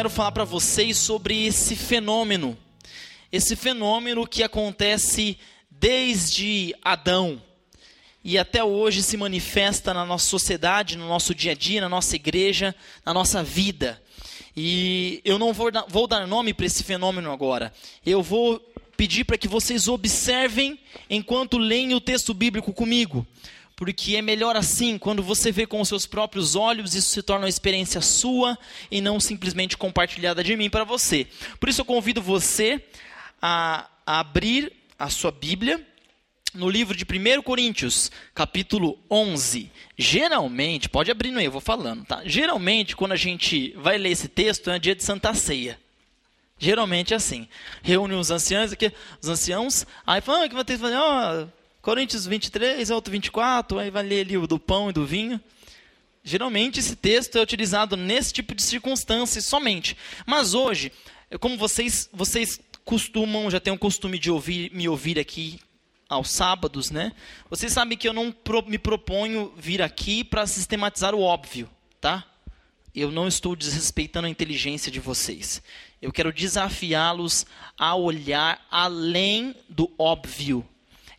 Quero falar para vocês sobre esse fenômeno. Esse fenômeno que acontece desde Adão e até hoje se manifesta na nossa sociedade, no nosso dia a dia, na nossa igreja, na nossa vida. E eu não vou vou dar nome para esse fenômeno agora. Eu vou pedir para que vocês observem enquanto leem o texto bíblico comigo porque é melhor assim, quando você vê com os seus próprios olhos, isso se torna uma experiência sua e não simplesmente compartilhada de mim para você. Por isso eu convido você a, abrir a sua Bíblia no livro de 1 Coríntios, capítulo 11. Geralmente, pode abrir no aí, eu vou falando, tá? Geralmente, quando a gente vai ler esse texto, é dia de Santa Ceia. Geralmente é assim. Reúne os anciãos aqui, os anciãos, aí fala, ah, que vai ter que fazer, Coríntios 23, outro 24, aí vai ler ali o do pão e do vinho. Geralmente esse texto é utilizado nesse tipo de circunstâncias somente. Mas hoje, como vocês, vocês costumam, já têm o costume de ouvir, me ouvir aqui aos sábados, né? Vocês sabem que eu não pro, me proponho vir aqui para sistematizar o óbvio, tá? Eu não estou desrespeitando a inteligência de vocês. Eu quero desafiá-los a olhar além do óbvio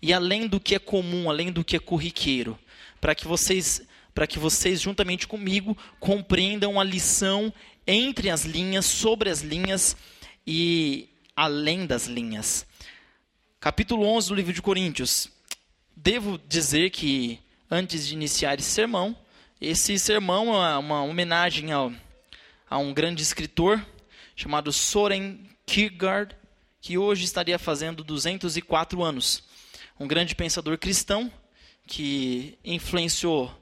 e além do que é comum, além do que é corriqueiro, para que vocês para que vocês juntamente comigo compreendam a lição entre as linhas, sobre as linhas e além das linhas. Capítulo 11 do livro de Coríntios. Devo dizer que antes de iniciar esse sermão, esse sermão é uma homenagem ao, a um grande escritor chamado Soren Kierkegaard, que hoje estaria fazendo 204 anos um grande pensador cristão que influenciou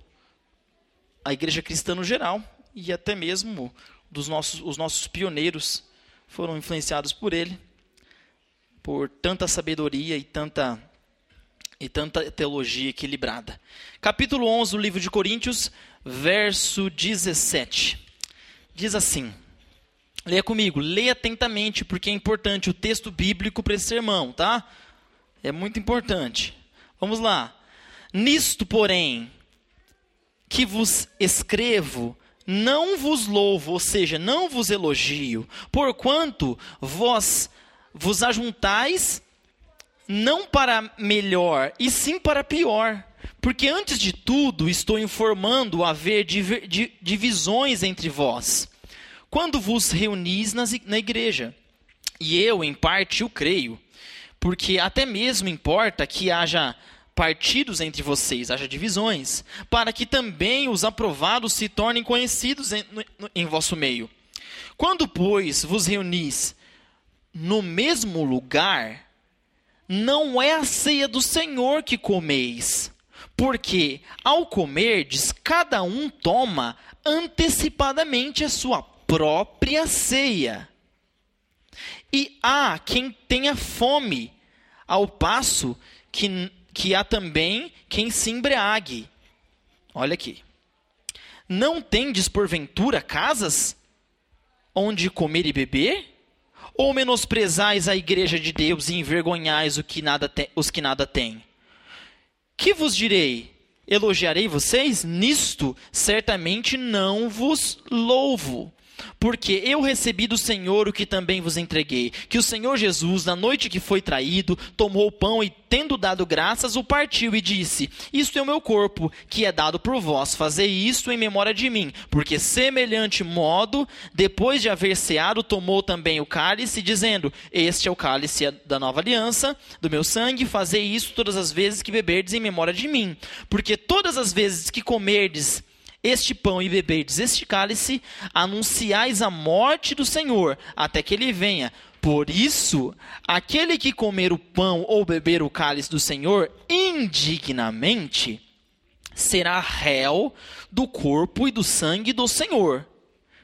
a igreja cristã no geral e até mesmo dos nossos, os nossos pioneiros foram influenciados por ele, por tanta sabedoria e tanta e tanta teologia equilibrada. Capítulo 11 do livro de Coríntios, verso 17. Diz assim: Leia comigo, leia atentamente, porque é importante o texto bíblico para esse sermão, tá? É muito importante. Vamos lá. Nisto, porém, que vos escrevo, não vos louvo, ou seja, não vos elogio, porquanto vós vos ajuntais não para melhor, e sim para pior. Porque antes de tudo estou informando haver divisões entre vós, quando vos reunis na igreja. E eu, em parte, o creio porque até mesmo importa que haja partidos entre vocês, haja divisões, para que também os aprovados se tornem conhecidos em, no, em vosso meio. Quando, pois, vos reunis no mesmo lugar, não é a ceia do Senhor que comeis, porque ao comerdes, cada um toma antecipadamente a sua própria ceia. E há quem tenha fome, ao passo que, que há também quem se embriague. Olha aqui. Não tendes porventura casas onde comer e beber? Ou menosprezais a igreja de Deus e envergonhais o que nada te, os que nada têm? Que vos direi? Elogiarei vocês? Nisto certamente não vos louvo porque eu recebi do Senhor o que também vos entreguei, que o Senhor Jesus, na noite que foi traído, tomou o pão e, tendo dado graças, o partiu e disse: Isto é o meu corpo, que é dado por vós, fazei isto em memória de mim. Porque semelhante modo, depois de haver ceado, tomou também o cálice, dizendo: Este é o cálice da nova aliança, do meu sangue, fazei isso todas as vezes que beberdes em memória de mim. Porque todas as vezes que comerdes este pão e beberdes este cálice, anunciais a morte do Senhor, até que ele venha. Por isso, aquele que comer o pão ou beber o cálice do Senhor indignamente, será réu do corpo e do sangue do Senhor.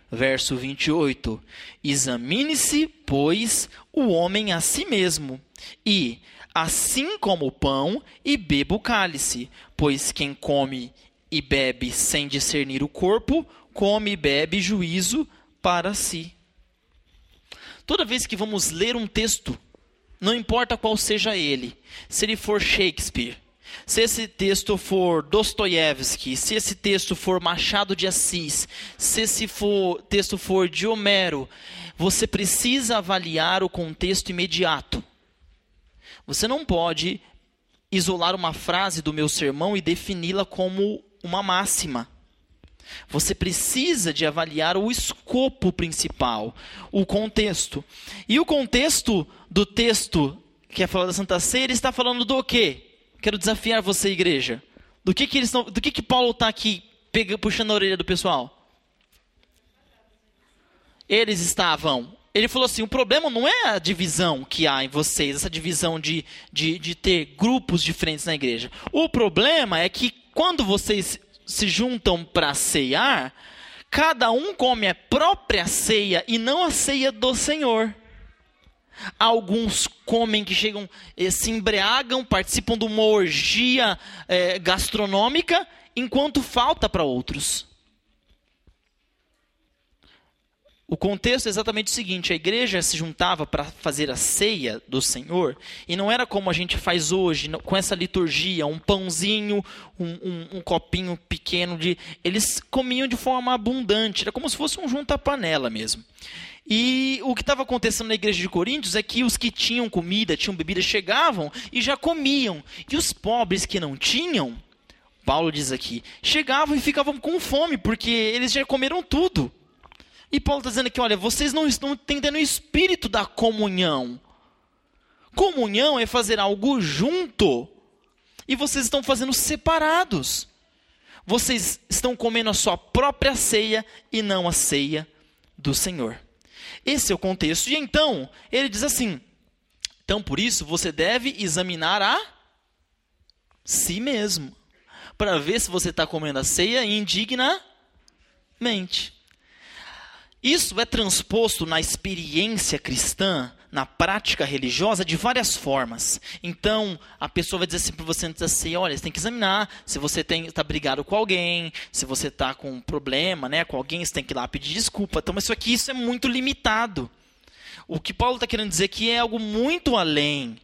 Verso 28. Examine-se, pois, o homem a si mesmo, e, assim como o pão, e beba o cálice, pois quem come e bebe sem discernir o corpo, come e bebe juízo para si. Toda vez que vamos ler um texto, não importa qual seja ele, se ele for Shakespeare, se esse texto for Dostoiévski, se esse texto for Machado de Assis, se esse for, texto for de Homero, você precisa avaliar o contexto imediato. Você não pode isolar uma frase do meu sermão e defini-la como uma máxima. Você precisa de avaliar o escopo principal, o contexto. E o contexto do texto que é falado da Santa Ceia, ele está falando do quê? Quero desafiar você, igreja. Do que que eles estão, do que que Paulo está aqui pegando, puxando a orelha do pessoal? Eles estavam. Ele falou assim: o problema não é a divisão que há em vocês, essa divisão de, de, de ter grupos diferentes na igreja. O problema é que quando vocês se juntam para ceiar, cada um come a própria ceia e não a ceia do Senhor. Alguns comem que chegam, eh, se embriagam, participam de uma orgia eh, gastronômica, enquanto falta para outros. O contexto é exatamente o seguinte: a igreja se juntava para fazer a ceia do Senhor, e não era como a gente faz hoje, com essa liturgia, um pãozinho, um, um, um copinho pequeno de. Eles comiam de forma abundante, era como se fosse um junta-panela mesmo. E o que estava acontecendo na igreja de Coríntios é que os que tinham comida, tinham bebida, chegavam e já comiam. E os pobres que não tinham, Paulo diz aqui, chegavam e ficavam com fome, porque eles já comeram tudo. E Paulo está dizendo aqui: olha, vocês não estão entendendo o espírito da comunhão. Comunhão é fazer algo junto. E vocês estão fazendo separados. Vocês estão comendo a sua própria ceia e não a ceia do Senhor. Esse é o contexto. E então, ele diz assim: então por isso você deve examinar a si mesmo, para ver se você está comendo a ceia indignamente. Isso é transposto na experiência cristã, na prática religiosa, de várias formas. Então, a pessoa vai dizer assim para você assim, olha, você tem que examinar se você está brigado com alguém, se você está com um problema né, com alguém, você tem que ir lá pedir desculpa. Então, isso aqui isso é muito limitado. O que Paulo está querendo dizer aqui é algo muito além.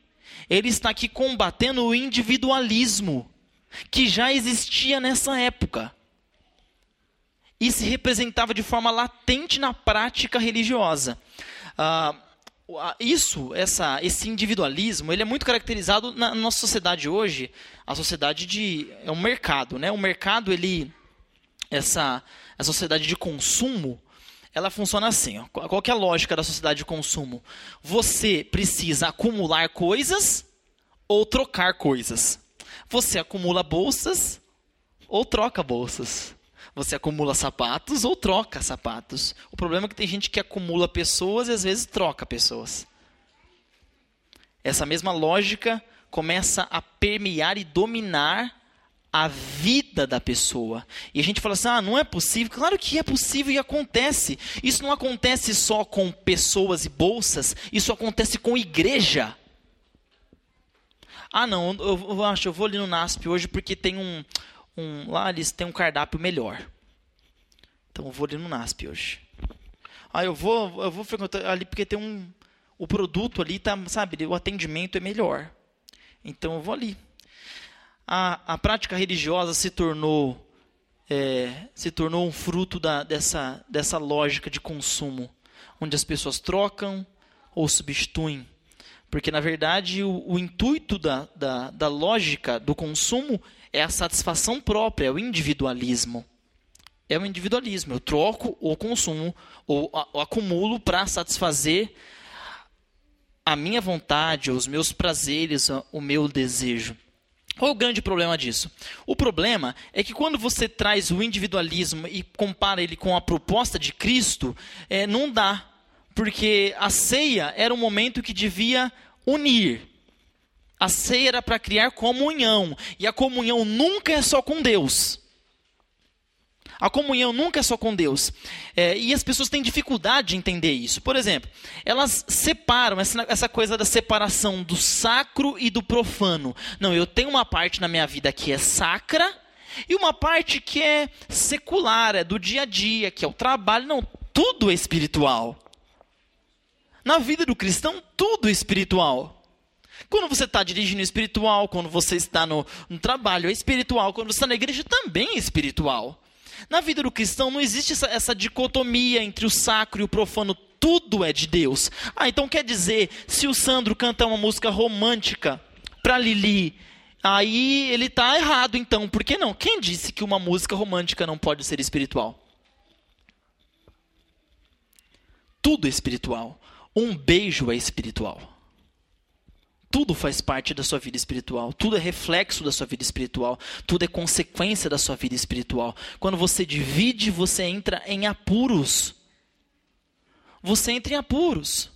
Ele está aqui combatendo o individualismo que já existia nessa época e se representava de forma latente na prática religiosa. Ah, isso, essa, esse individualismo, ele é muito caracterizado na nossa sociedade hoje. A sociedade de é um mercado, né? O mercado, ele, essa, a sociedade de consumo, ela funciona assim. Ó. Qual é a lógica da sociedade de consumo? Você precisa acumular coisas ou trocar coisas. Você acumula bolsas ou troca bolsas. Você acumula sapatos ou troca sapatos. O problema é que tem gente que acumula pessoas e às vezes troca pessoas. Essa mesma lógica começa a permear e dominar a vida da pessoa. E a gente fala assim: ah, não é possível. Claro que é possível e acontece. Isso não acontece só com pessoas e bolsas, isso acontece com igreja. Ah, não, eu, eu acho, eu vou ali no NASP hoje porque tem um, um, lá eles têm um cardápio melhor. Então eu vou ali no NASP hoje. Ah, eu vou, eu vou frequentar ali porque tem um, o produto ali tá, sabe, o atendimento é melhor. Então eu vou ali. A, a prática religiosa se tornou é, se tornou um fruto da, dessa, dessa lógica de consumo, onde as pessoas trocam ou substituem. Porque, na verdade, o, o intuito da, da, da lógica do consumo é a satisfação própria, é o individualismo. É o individualismo. Eu troco ou consumo ou, acumulo para satisfazer a minha vontade, os meus prazeres, o meu desejo. Qual o grande problema disso? O problema é que quando você traz o individualismo e compara ele com a proposta de Cristo, é, não dá. Porque a ceia era um momento que devia unir. A ceia era para criar comunhão. E a comunhão nunca é só com Deus. A comunhão nunca é só com Deus. É, e as pessoas têm dificuldade de entender isso. Por exemplo, elas separam essa, essa coisa da separação do sacro e do profano. Não, eu tenho uma parte na minha vida que é sacra e uma parte que é secular, é do dia a dia, que é o trabalho. Não, tudo é espiritual. Na vida do cristão, tudo é espiritual. Quando você está dirigindo espiritual, quando você está no, no trabalho é espiritual, quando você está na igreja também é espiritual. Na vida do cristão não existe essa, essa dicotomia entre o sacro e o profano, tudo é de Deus. Ah, então quer dizer, se o Sandro canta uma música romântica para Lili, aí ele está errado então, por que não? Quem disse que uma música romântica não pode ser espiritual? Tudo é espiritual. Um beijo é espiritual. Tudo faz parte da sua vida espiritual, tudo é reflexo da sua vida espiritual, tudo é consequência da sua vida espiritual. Quando você divide, você entra em apuros. Você entra em apuros.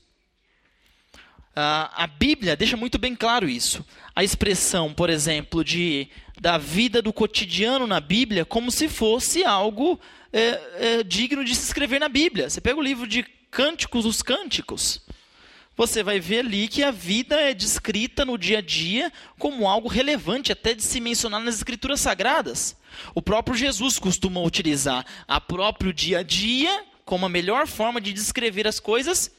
Uh, a Bíblia deixa muito bem claro isso. A expressão, por exemplo, de da vida do cotidiano na Bíblia como se fosse algo é, é, digno de se escrever na Bíblia. Você pega o livro de Cânticos, os Cânticos você vai ver ali que a vida é descrita no dia a dia como algo relevante, até de se mencionar nas escrituras sagradas. O próprio Jesus costuma utilizar a próprio dia a dia como a melhor forma de descrever as coisas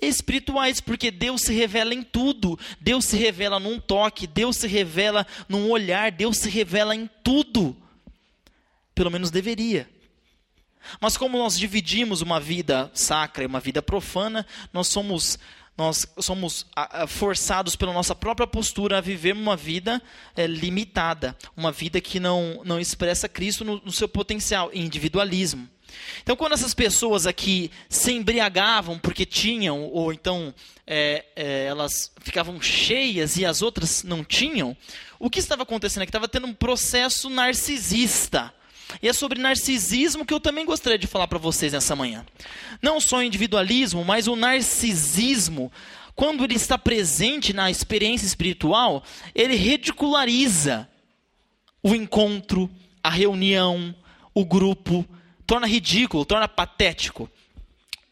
espirituais, porque Deus se revela em tudo. Deus se revela num toque, Deus se revela num olhar, Deus se revela em tudo. Pelo menos deveria. Mas como nós dividimos uma vida sacra e uma vida profana, nós somos nós somos forçados pela nossa própria postura a viver uma vida é, limitada, uma vida que não, não expressa Cristo no, no seu potencial, individualismo. Então, quando essas pessoas aqui se embriagavam porque tinham, ou então é, é, elas ficavam cheias e as outras não tinham, o que estava acontecendo é que estava tendo um processo narcisista. E é sobre narcisismo que eu também gostaria de falar para vocês nessa manhã. Não só o individualismo, mas o narcisismo, quando ele está presente na experiência espiritual, ele ridiculariza o encontro, a reunião, o grupo, torna ridículo, torna patético.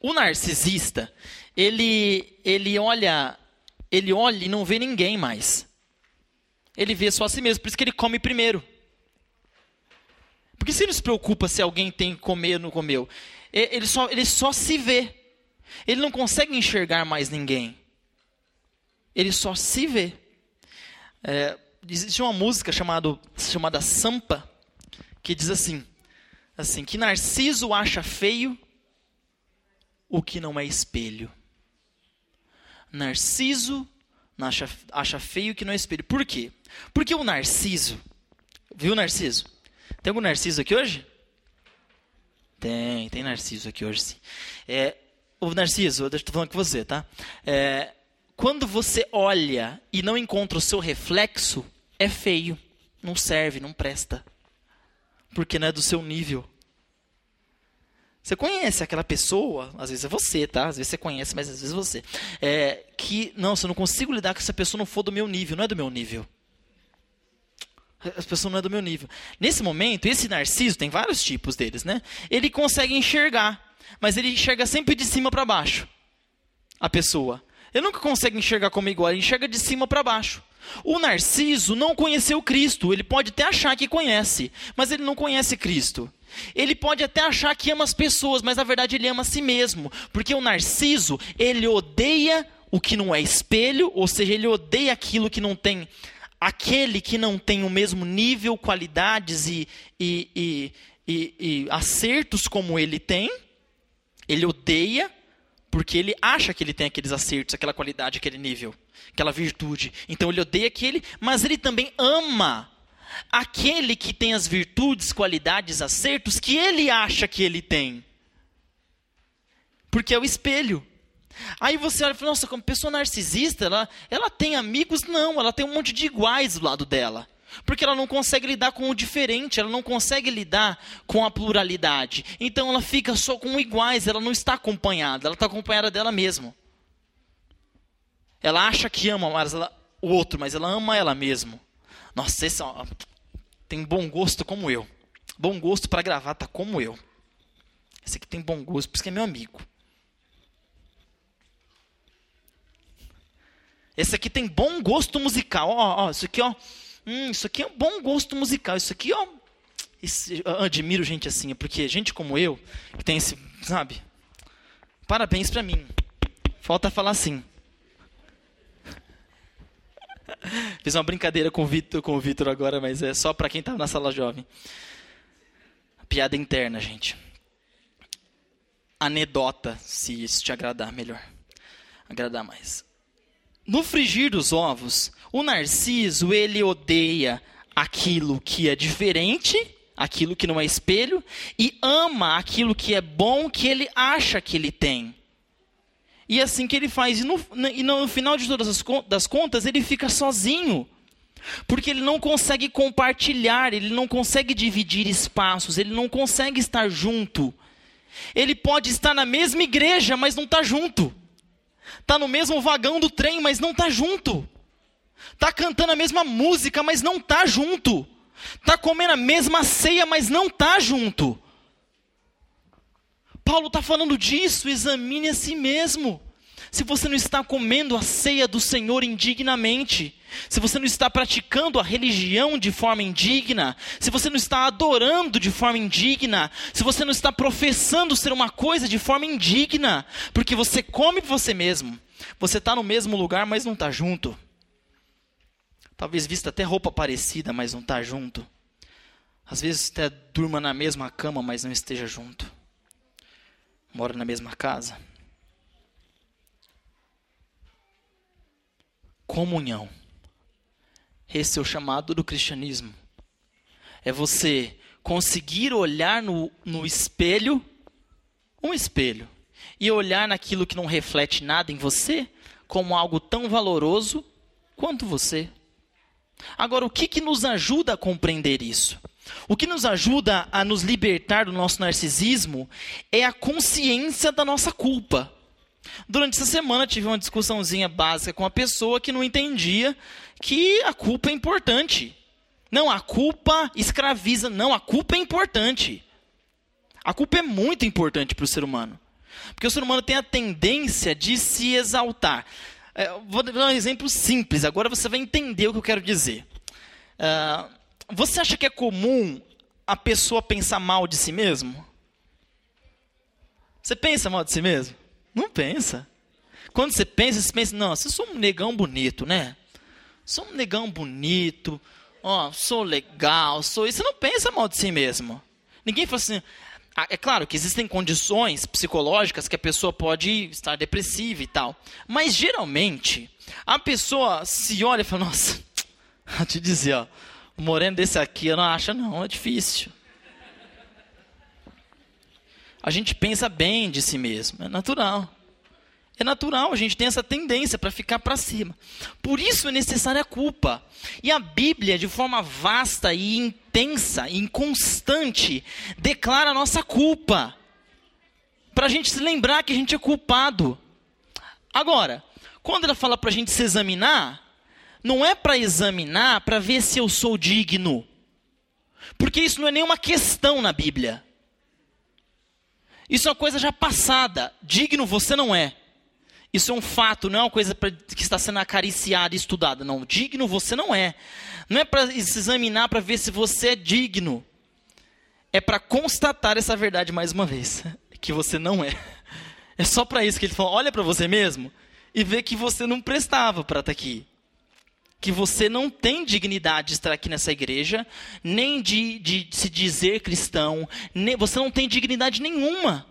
O narcisista, ele ele olha, ele olha e não vê ninguém mais. Ele vê só a si mesmo, por isso que ele come primeiro. Porque se ele se preocupa se alguém tem que comer ou não comeu, ele só, ele só se vê. Ele não consegue enxergar mais ninguém. Ele só se vê. É, existe uma música chamado, chamada Sampa, que diz assim, assim, que Narciso acha feio o que não é espelho. Narciso acha, acha feio o que não é espelho. Por quê? Porque o Narciso, viu Narciso? Tem algum Narciso aqui hoje? Tem, tem Narciso aqui hoje sim. É, o Narciso, eu estou falando com você, tá? É, quando você olha e não encontra o seu reflexo, é feio, não serve, não presta. Porque não é do seu nível. Você conhece aquela pessoa, às vezes é você, tá? Às vezes você conhece, mas às vezes é você. É, que, não, se eu não consigo lidar com essa pessoa, não for do meu nível, não é do meu nível. As pessoas não é do meu nível. Nesse momento, esse narciso, tem vários tipos deles, né? Ele consegue enxergar, mas ele enxerga sempre de cima para baixo. A pessoa. Ele nunca consegue enxergar como igual, ele enxerga de cima para baixo. O narciso não conheceu Cristo. Ele pode até achar que conhece, mas ele não conhece Cristo. Ele pode até achar que ama as pessoas, mas na verdade ele ama a si mesmo. Porque o narciso, ele odeia o que não é espelho, ou seja, ele odeia aquilo que não tem aquele que não tem o mesmo nível, qualidades e, e, e, e, acertos como ele tem, ele odeia, porque ele acha que ele tem aqueles acertos, aquela qualidade, aquele nível, aquela virtude. Então ele odeia aquele, mas ele também ama aquele que tem as virtudes, qualidades, acertos que ele acha que ele tem. Porque é o espelho. Aí você olha e fala, nossa, como pessoa narcisista, ela, ela tem amigos? Não, ela tem um monte de iguais do lado dela. Porque ela não consegue lidar com o diferente, ela não consegue lidar com a pluralidade. Então ela fica só com iguais, ela não está acompanhada, ela está acompanhada dela mesma. Ela acha que ama mas ela, o outro, mas ela ama ela mesma. Nossa, esse ó, tem bom gosto como eu. Bom gosto para gravar, tá como eu. Esse aqui tem bom gosto, por isso que é meu amigo. Esse aqui tem bom gosto musical. Ó, ó, isso aqui, ó. Hum, isso aqui é um bom gosto musical. Isso aqui, ó. Eu admiro gente assim, porque gente como eu, que tem esse, sabe? Parabéns para mim. Falta falar assim. Fiz uma brincadeira com o Vitor, com o Vitor agora, mas é só para quem tá na sala jovem. Piada interna, gente. Anedota, se isso te agradar melhor. Agradar mais. No frigir dos ovos, o narciso, ele odeia aquilo que é diferente, aquilo que não é espelho, e ama aquilo que é bom, que ele acha que ele tem. E é assim que ele faz. E no, e no final de todas as das contas, ele fica sozinho. Porque ele não consegue compartilhar, ele não consegue dividir espaços, ele não consegue estar junto. Ele pode estar na mesma igreja, mas não está junto. Está no mesmo vagão do trem, mas não está junto. Está cantando a mesma música, mas não está junto. Está comendo a mesma ceia, mas não está junto. Paulo está falando disso, examine a si mesmo. Se você não está comendo a ceia do Senhor indignamente, se você não está praticando a religião de forma indigna, se você não está adorando de forma indigna, se você não está professando ser uma coisa de forma indigna, porque você come você mesmo, você está no mesmo lugar, mas não está junto. Talvez vista até roupa parecida, mas não está junto. Às vezes até durma na mesma cama, mas não esteja junto mora na mesma casa. Comunhão. Esse é o chamado do cristianismo. É você conseguir olhar no, no espelho, um espelho, e olhar naquilo que não reflete nada em você como algo tão valoroso quanto você. Agora, o que, que nos ajuda a compreender isso? O que nos ajuda a nos libertar do nosso narcisismo é a consciência da nossa culpa. Durante essa semana tive uma discussãozinha básica com uma pessoa que não entendia que a culpa é importante. Não, a culpa escraviza. Não, a culpa é importante. A culpa é muito importante para o ser humano. Porque o ser humano tem a tendência de se exaltar. É, vou dar um exemplo simples, agora você vai entender o que eu quero dizer. Uh, você acha que é comum a pessoa pensar mal de si mesmo? Você pensa mal de si mesmo? Não pensa. Quando você pensa, você pensa, não, você sou um negão bonito, né? Sou um negão bonito, ó, sou legal, sou isso. Você não pensa mal de si mesmo. Ninguém fala assim. Ah, é claro que existem condições psicológicas que a pessoa pode estar depressiva e tal. Mas geralmente, a pessoa se olha e fala, nossa, vou te dizer, ó, um moreno desse aqui eu não acho, não, é difícil. A gente pensa bem de si mesmo, é natural. É natural, a gente tem essa tendência para ficar para cima. Por isso é necessária a culpa. E a Bíblia, de forma vasta e intensa e inconstante, declara a nossa culpa. Para a gente se lembrar que a gente é culpado. Agora, quando ela fala para a gente se examinar, não é para examinar para ver se eu sou digno. Porque isso não é nenhuma questão na Bíblia. Isso é uma coisa já passada. Digno você não é. Isso é um fato, não é uma coisa pra, que está sendo acariciada e estudada. Não, digno você não é. Não é para se examinar para ver se você é digno. É para constatar essa verdade mais uma vez, que você não é. É só para isso que ele fala: olha para você mesmo e vê que você não prestava para estar tá aqui que você não tem dignidade de estar aqui nessa igreja, nem de, de se dizer cristão, nem, você não tem dignidade nenhuma.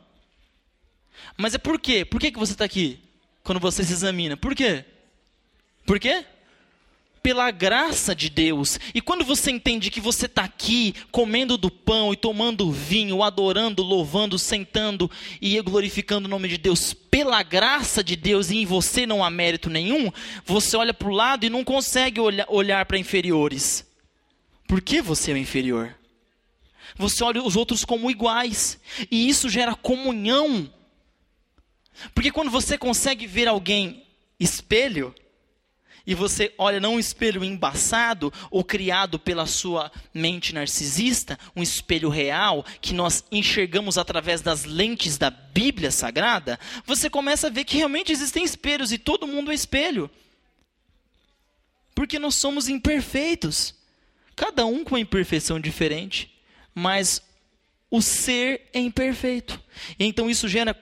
Mas é por quê? Por que, que você está aqui? Quando você se examina. Por quê? Por quê? Pela graça de Deus. E quando você entende que você está aqui comendo do pão e tomando vinho, adorando, louvando, sentando e glorificando o nome de Deus pela graça de Deus e em você não há mérito nenhum, você olha para o lado e não consegue olhar, olhar para inferiores. Por que você é inferior? Você olha os outros como iguais. E isso gera comunhão. Porque quando você consegue ver alguém espelho, e você olha não um espelho embaçado ou criado pela sua mente narcisista, um espelho real que nós enxergamos através das lentes da Bíblia Sagrada, você começa a ver que realmente existem espelhos e todo mundo é espelho. Porque nós somos imperfeitos. Cada um com uma imperfeição diferente, mas o ser é imperfeito. Então isso gera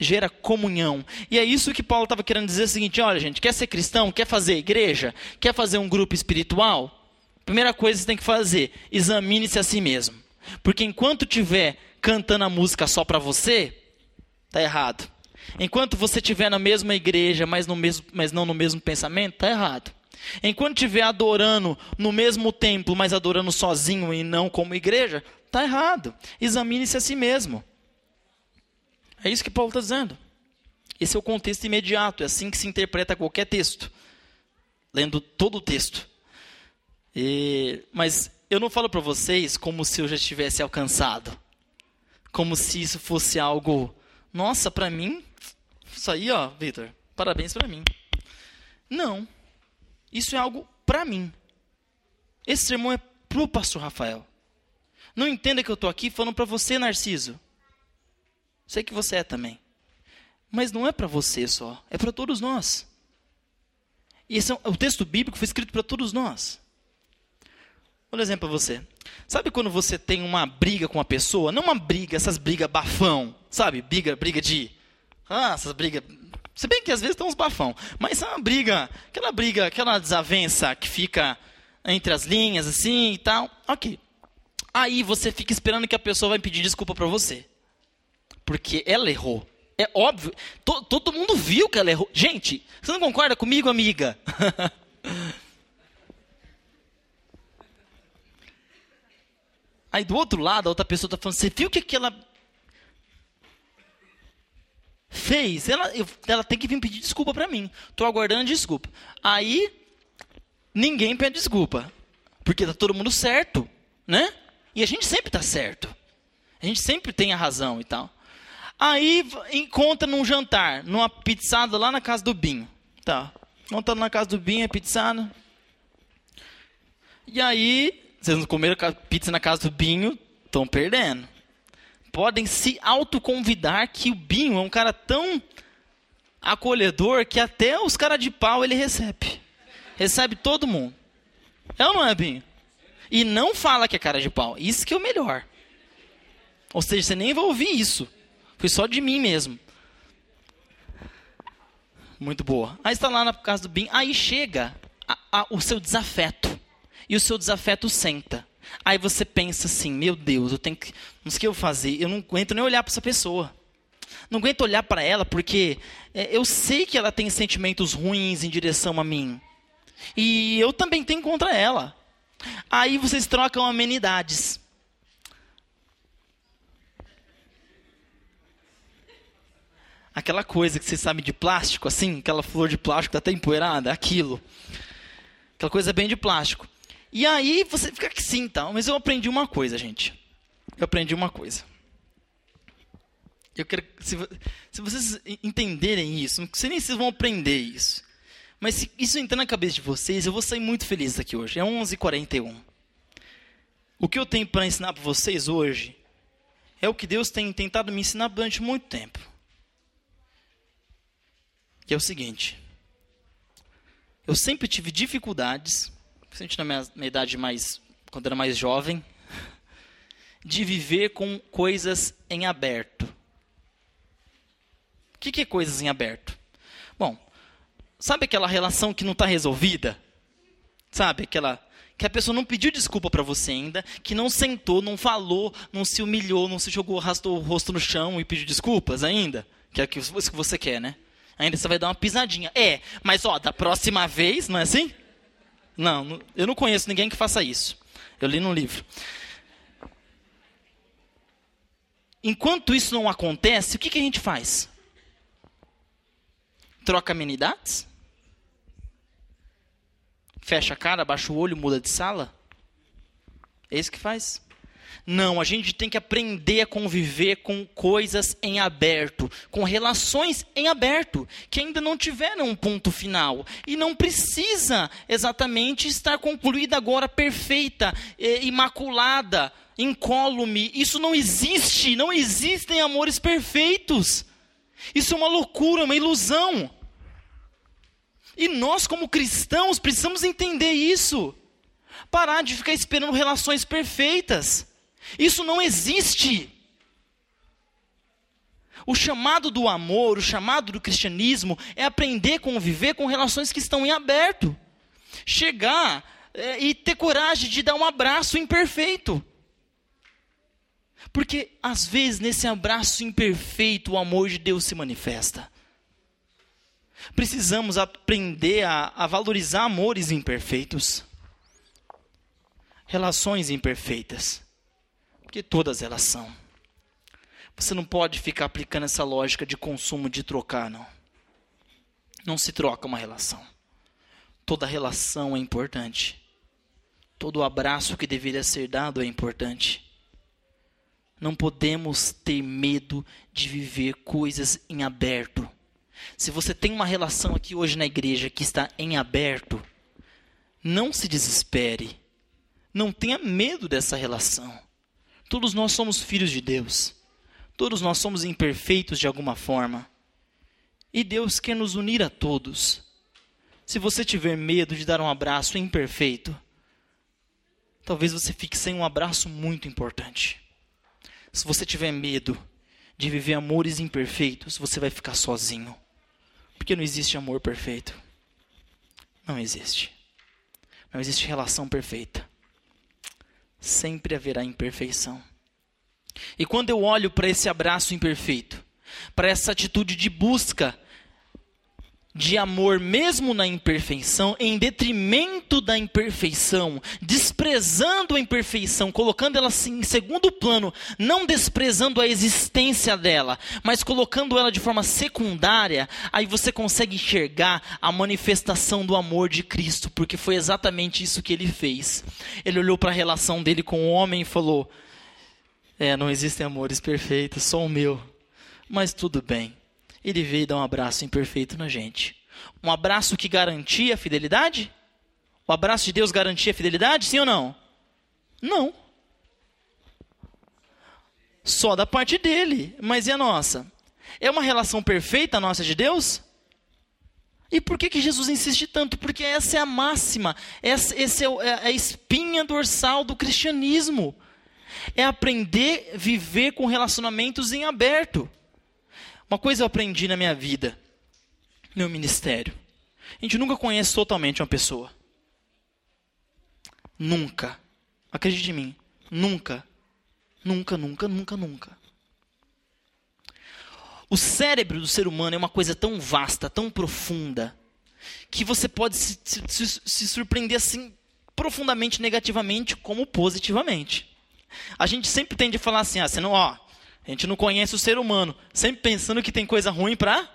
gera comunhão. E é isso que Paulo estava querendo dizer o seguinte: olha, gente, quer ser cristão, quer fazer igreja, quer fazer um grupo espiritual? Primeira coisa que você tem que fazer, examine-se a si mesmo. Porque enquanto tiver cantando a música só para você, tá errado. Enquanto você estiver na mesma igreja, mas, no mesmo, mas não no mesmo pensamento, tá errado. Enquanto estiver adorando no mesmo templo, mas adorando sozinho e não como igreja, tá errado. Examine-se a si mesmo. É isso que Paulo está dizendo. Esse é o contexto imediato, é assim que se interpreta qualquer texto, lendo todo o texto. E, mas eu não falo para vocês como se eu já tivesse alcançado, como se isso fosse algo, nossa, para mim, isso aí, ó, Vitor, parabéns para mim. Não, isso é algo para mim. Esse sermão é pro pastor Rafael. Não entenda que eu estou aqui falando para você, Narciso. Sei que você é também. Mas não é para você só, é para todos nós. E esse é o texto bíblico foi escrito para todos nós. Vou dar um exemplo para você. Sabe quando você tem uma briga com uma pessoa? Não uma briga, essas brigas bafão, sabe? Briga, briga de. Ah, essas brigas. Se bem que às vezes tem uns bafão. Mas é uma briga, aquela briga, aquela desavença que fica entre as linhas, assim e tal. Ok. Aí você fica esperando que a pessoa vai pedir desculpa para você porque ela errou. É óbvio. To, todo mundo viu que ela errou. Gente, você não concorda comigo, amiga? Aí do outro lado, a outra pessoa está falando: Você viu o que, que ela fez? Ela, eu, ela tem que vir pedir desculpa para mim. Estou aguardando desculpa. Aí ninguém pede desculpa. Porque está todo mundo certo. Né? E a gente sempre está certo. A gente sempre tem a razão e tal. Aí encontra num jantar, numa pizzada lá na casa do Binho. Tá. Encontra na casa do Binho, é pizzada. E aí, vocês não comeram pizza na casa do Binho, estão perdendo. Podem se autoconvidar que o Binho é um cara tão acolhedor que até os caras de pau ele recebe. Recebe todo mundo. É ou não é, Binho? E não fala que é cara de pau. Isso que é o melhor. Ou seja, você nem vai ouvir isso. Foi só de mim mesmo. Muito boa. Aí está lá na casa do Bim. Aí chega a, a, o seu desafeto. E o seu desafeto senta. Aí você pensa assim: meu Deus, eu tenho que. O que eu fazer. Eu não aguento nem olhar para essa pessoa. Não aguento olhar para ela porque é, eu sei que ela tem sentimentos ruins em direção a mim. E eu também tenho contra ela. Aí vocês trocam amenidades. Aquela coisa que você sabe de plástico, assim, aquela flor de plástico que tá até empoeirada, aquilo. Aquela coisa bem de plástico. E aí você fica assim, tá? Mas eu aprendi uma coisa, gente. Eu aprendi uma coisa. Eu quero, se, se vocês entenderem isso, não sei nem se vocês vão aprender isso. Mas se isso entrar na cabeça de vocês, eu vou sair muito feliz daqui hoje. É 11h41. O que eu tenho para ensinar para vocês hoje é o que Deus tem tentado me ensinar durante muito tempo que é o seguinte. Eu sempre tive dificuldades, principalmente na minha, minha idade mais, quando era mais jovem, de viver com coisas em aberto. O que, que é coisas em aberto? Bom, sabe aquela relação que não está resolvida? Sabe aquela que a pessoa não pediu desculpa para você ainda, que não sentou, não falou, não se humilhou, não se jogou, arrastou o rosto no chão e pediu desculpas ainda, que é o que você quer, né? Ainda você vai dar uma pisadinha. É, mas ó, da próxima vez, não é assim? Não, eu não conheço ninguém que faça isso. Eu li no livro. Enquanto isso não acontece, o que, que a gente faz? Troca amenidades? Fecha a cara, baixa o olho, muda de sala? É isso que faz? Não, a gente tem que aprender a conviver com coisas em aberto, com relações em aberto, que ainda não tiveram um ponto final. E não precisa exatamente estar concluída agora perfeita, imaculada, incólume. Isso não existe, não existem amores perfeitos. Isso é uma loucura, uma ilusão. E nós, como cristãos, precisamos entender isso. Parar de ficar esperando relações perfeitas. Isso não existe. O chamado do amor, o chamado do cristianismo é aprender a conviver com relações que estão em aberto. Chegar é, e ter coragem de dar um abraço imperfeito. Porque às vezes nesse abraço imperfeito o amor de Deus se manifesta. Precisamos aprender a, a valorizar amores imperfeitos, relações imperfeitas, porque todas elas são. Você não pode ficar aplicando essa lógica de consumo de trocar, não. Não se troca uma relação. Toda relação é importante. Todo abraço que deveria ser dado é importante. Não podemos ter medo de viver coisas em aberto. Se você tem uma relação aqui hoje na igreja que está em aberto, não se desespere. Não tenha medo dessa relação. Todos nós somos filhos de Deus. Todos nós somos imperfeitos de alguma forma. E Deus quer nos unir a todos. Se você tiver medo de dar um abraço imperfeito, talvez você fique sem um abraço muito importante. Se você tiver medo de viver amores imperfeitos, você vai ficar sozinho. Porque não existe amor perfeito. Não existe. Não existe relação perfeita. Sempre haverá imperfeição. E quando eu olho para esse abraço imperfeito, para essa atitude de busca de amor mesmo na imperfeição, em detrimento da imperfeição, desprezando a imperfeição, colocando ela assim em segundo plano, não desprezando a existência dela, mas colocando ela de forma secundária, aí você consegue enxergar a manifestação do amor de Cristo, porque foi exatamente isso que ele fez. Ele olhou para a relação dele com o homem e falou: É, não existem amores perfeitos, só o meu. Mas tudo bem ele veio dar um abraço imperfeito na gente. Um abraço que garantia a fidelidade? O abraço de Deus garantia a fidelidade, sim ou não? Não. Só da parte dele. Mas e a nossa? É uma relação perfeita a nossa de Deus? E por que, que Jesus insiste tanto? Porque essa é a máxima, essa, essa é, é a espinha dorsal do cristianismo. É aprender a viver com relacionamentos em aberto. Uma coisa eu aprendi na minha vida, no meu ministério. A gente nunca conhece totalmente uma pessoa. Nunca. Acredite em mim. Nunca. Nunca, nunca, nunca, nunca. O cérebro do ser humano é uma coisa tão vasta, tão profunda, que você pode se, se, se surpreender assim profundamente negativamente como positivamente. A gente sempre tende a falar assim, ah, você não, ó, a gente não conhece o ser humano, sempre pensando que tem coisa ruim para.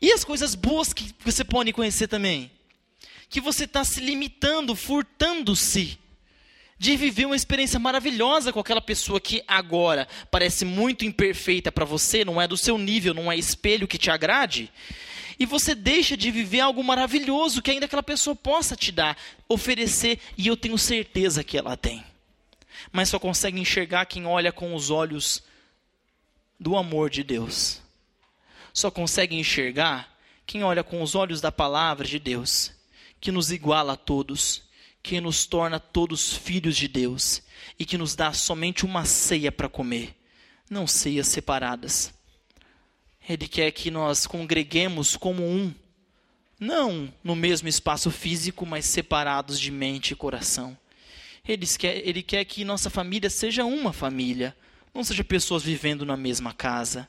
E as coisas boas que você pode conhecer também? Que você está se limitando, furtando-se de viver uma experiência maravilhosa com aquela pessoa que agora parece muito imperfeita para você, não é do seu nível, não é espelho que te agrade. E você deixa de viver algo maravilhoso que ainda aquela pessoa possa te dar, oferecer, e eu tenho certeza que ela tem mas só consegue enxergar quem olha com os olhos do amor de Deus. Só consegue enxergar quem olha com os olhos da palavra de Deus, que nos iguala a todos, que nos torna todos filhos de Deus e que nos dá somente uma ceia para comer, não ceias separadas. Ele quer que nós congreguemos como um, não no mesmo espaço físico, mas separados de mente e coração. Ele quer, ele quer que nossa família seja uma família, não seja pessoas vivendo na mesma casa.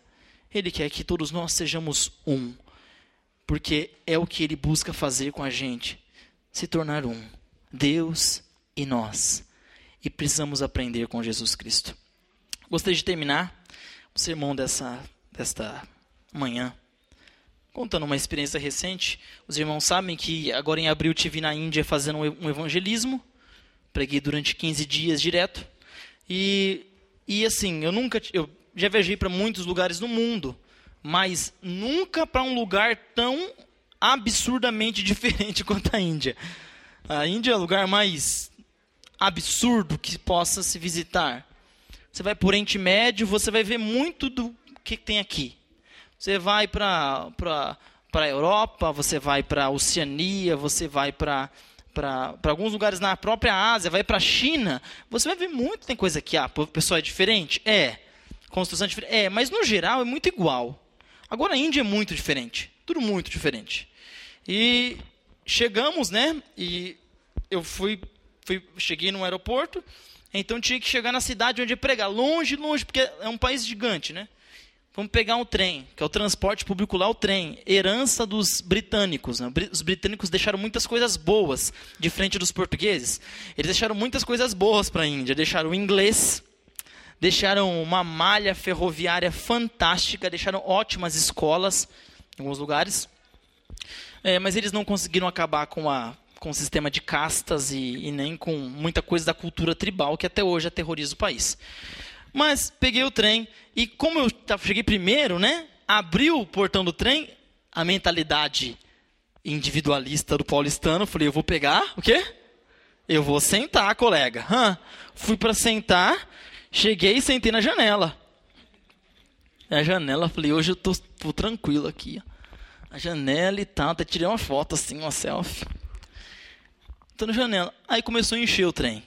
Ele quer que todos nós sejamos um, porque é o que ele busca fazer com a gente, se tornar um, Deus e nós. E precisamos aprender com Jesus Cristo. Gostaria de terminar o sermão dessa desta manhã contando uma experiência recente. Os irmãos sabem que agora em abril tive na Índia fazendo um evangelismo preguei durante 15 dias direto. E, e assim, eu nunca. Eu já viajei para muitos lugares no mundo, mas nunca para um lugar tão absurdamente diferente quanto a Índia. A Índia é o lugar mais absurdo que possa se visitar. Você vai por Oriente Médio, você vai ver muito do que tem aqui. Você vai para a Europa, você vai para a Oceania, você vai para para alguns lugares na própria Ásia, vai para a China, você vai ver muito, tem coisa que, ah, o pessoal é diferente? É. construção é diferente. É, mas no geral é muito igual. Agora a Índia é muito diferente. Tudo muito diferente. E chegamos, né? E eu fui, fui cheguei no aeroporto, então tinha que chegar na cidade onde ia pregar, longe, longe, porque é um país gigante, né? Vamos pegar um trem, que é o transporte público lá, o trem, herança dos britânicos. Né? Os britânicos deixaram muitas coisas boas de frente dos portugueses. Eles deixaram muitas coisas boas para a Índia. Deixaram o inglês, deixaram uma malha ferroviária fantástica, deixaram ótimas escolas em alguns lugares. É, mas eles não conseguiram acabar com, a, com o sistema de castas e, e nem com muita coisa da cultura tribal que até hoje aterroriza o país. Mas peguei o trem e como eu cheguei primeiro, né? Abriu o portão do trem, a mentalidade individualista do paulistano, falei, eu vou pegar o quê? Eu vou sentar, colega. Hã? Fui para sentar, cheguei e sentei na janela. Na janela, falei, hoje eu tô, tô tranquilo aqui. A janela e tal, até tirei uma foto assim, uma selfie. Tô na janela. Aí começou a encher o trem.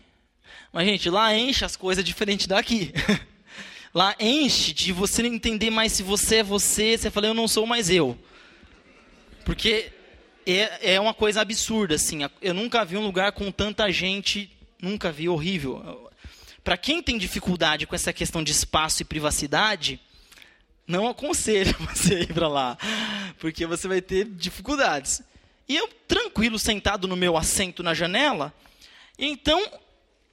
Mas, gente, lá enche as coisas diferente daqui. lá enche de você não entender mais se você é você, você fala, eu não sou mais eu. Porque é, é uma coisa absurda, assim. Eu nunca vi um lugar com tanta gente, nunca vi, horrível. Para quem tem dificuldade com essa questão de espaço e privacidade, não aconselho você ir para lá, porque você vai ter dificuldades. E eu, tranquilo, sentado no meu assento na janela, então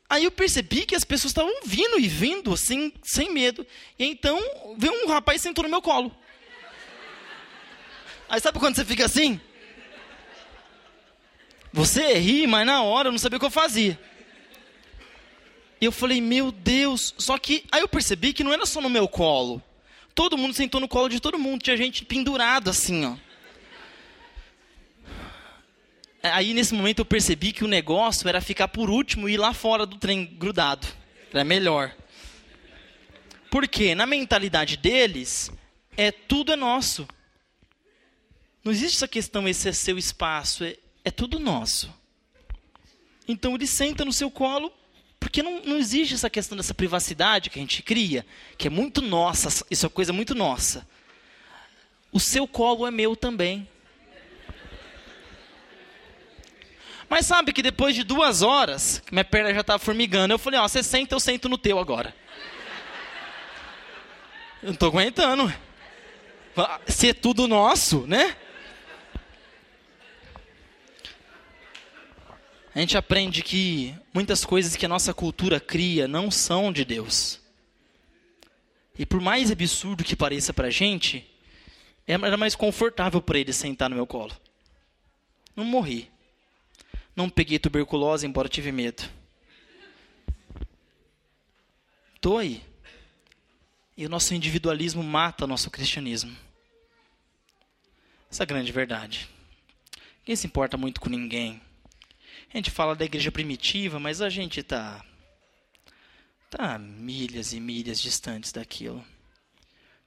Aí eu percebi que as pessoas estavam vindo e vindo, assim, sem medo. E então veio um rapaz e sentou no meu colo. Aí sabe quando você fica assim? Você ri, mas na hora eu não sabia o que eu fazia. E eu falei, meu Deus. Só que aí eu percebi que não era só no meu colo. Todo mundo sentou no colo de todo mundo. Tinha gente pendurada assim, ó. Aí nesse momento eu percebi que o negócio era ficar por último e ir lá fora do trem grudado. Era melhor. Porque na mentalidade deles, é tudo é nosso. Não existe essa questão, esse é seu espaço, é, é tudo nosso. Então ele senta no seu colo, porque não, não existe essa questão dessa privacidade que a gente cria, que é muito nossa, isso é coisa muito nossa. O seu colo é meu também. Mas sabe que depois de duas horas, minha perna já estava formigando, eu falei, ó, você senta, eu sento no teu agora. Eu não estou aguentando. Se é tudo nosso, né? A gente aprende que muitas coisas que a nossa cultura cria não são de Deus. E por mais absurdo que pareça para a gente, era mais confortável para ele sentar no meu colo. Não morri. Não peguei tuberculose, embora tive medo. Estou aí. E o nosso individualismo mata o nosso cristianismo. Essa é a grande verdade. Quem se importa muito com ninguém? A gente fala da igreja primitiva, mas a gente está tá milhas e milhas distantes daquilo.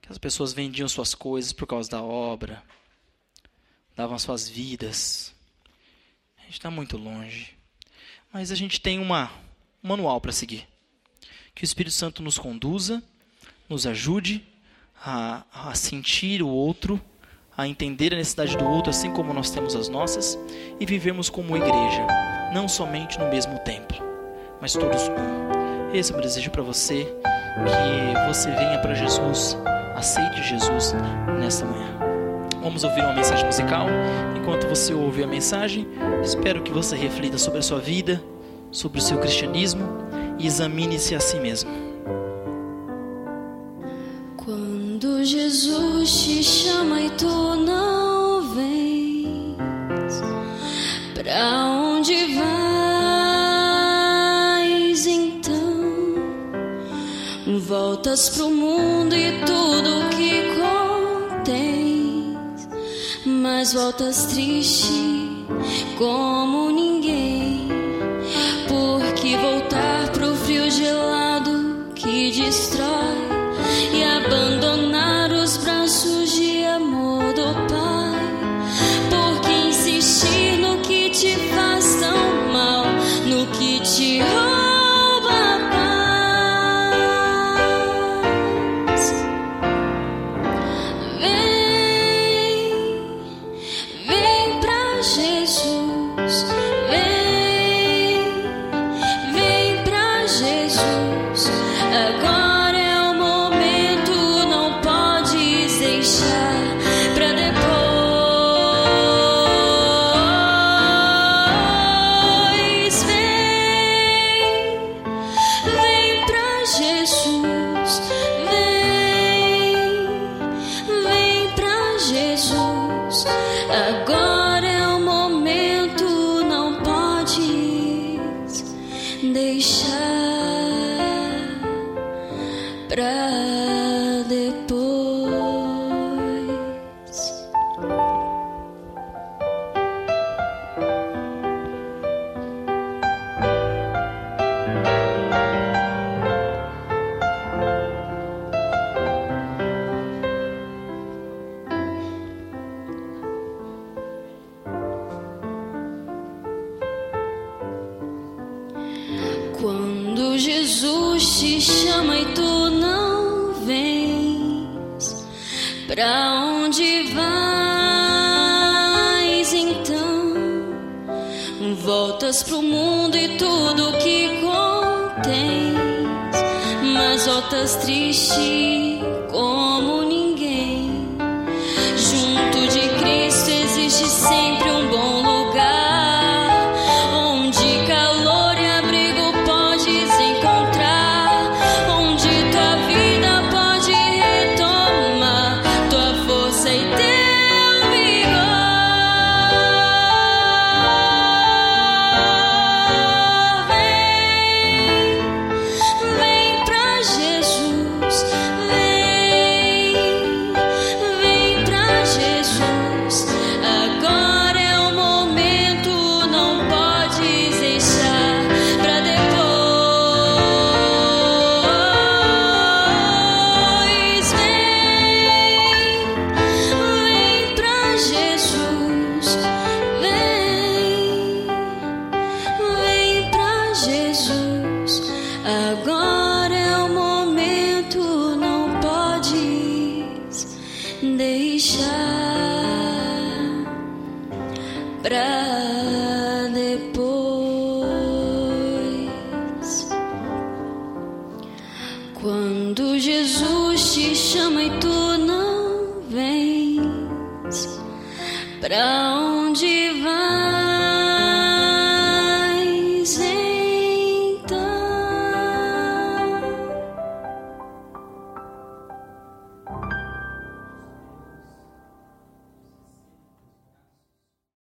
Que as pessoas vendiam suas coisas por causa da obra, davam suas vidas gente está muito longe. Mas a gente tem uma, um manual para seguir. Que o Espírito Santo nos conduza, nos ajude a, a sentir o outro, a entender a necessidade do outro, assim como nós temos as nossas, e vivemos como igreja, não somente no mesmo templo, mas todos um. Esse é o meu desejo para você, que você venha para Jesus, aceite Jesus nessa manhã. Vamos ouvir uma mensagem musical. Enquanto você ouve a mensagem, espero que você reflita sobre a sua vida, sobre o seu cristianismo e examine-se a si mesmo. Quando Jesus te chama e tu não vens, para onde vais então? Voltas pro mundo e tudo mas voltas triste como ninguém. Porque voltar pro frio gelado que destrói e abandonar But I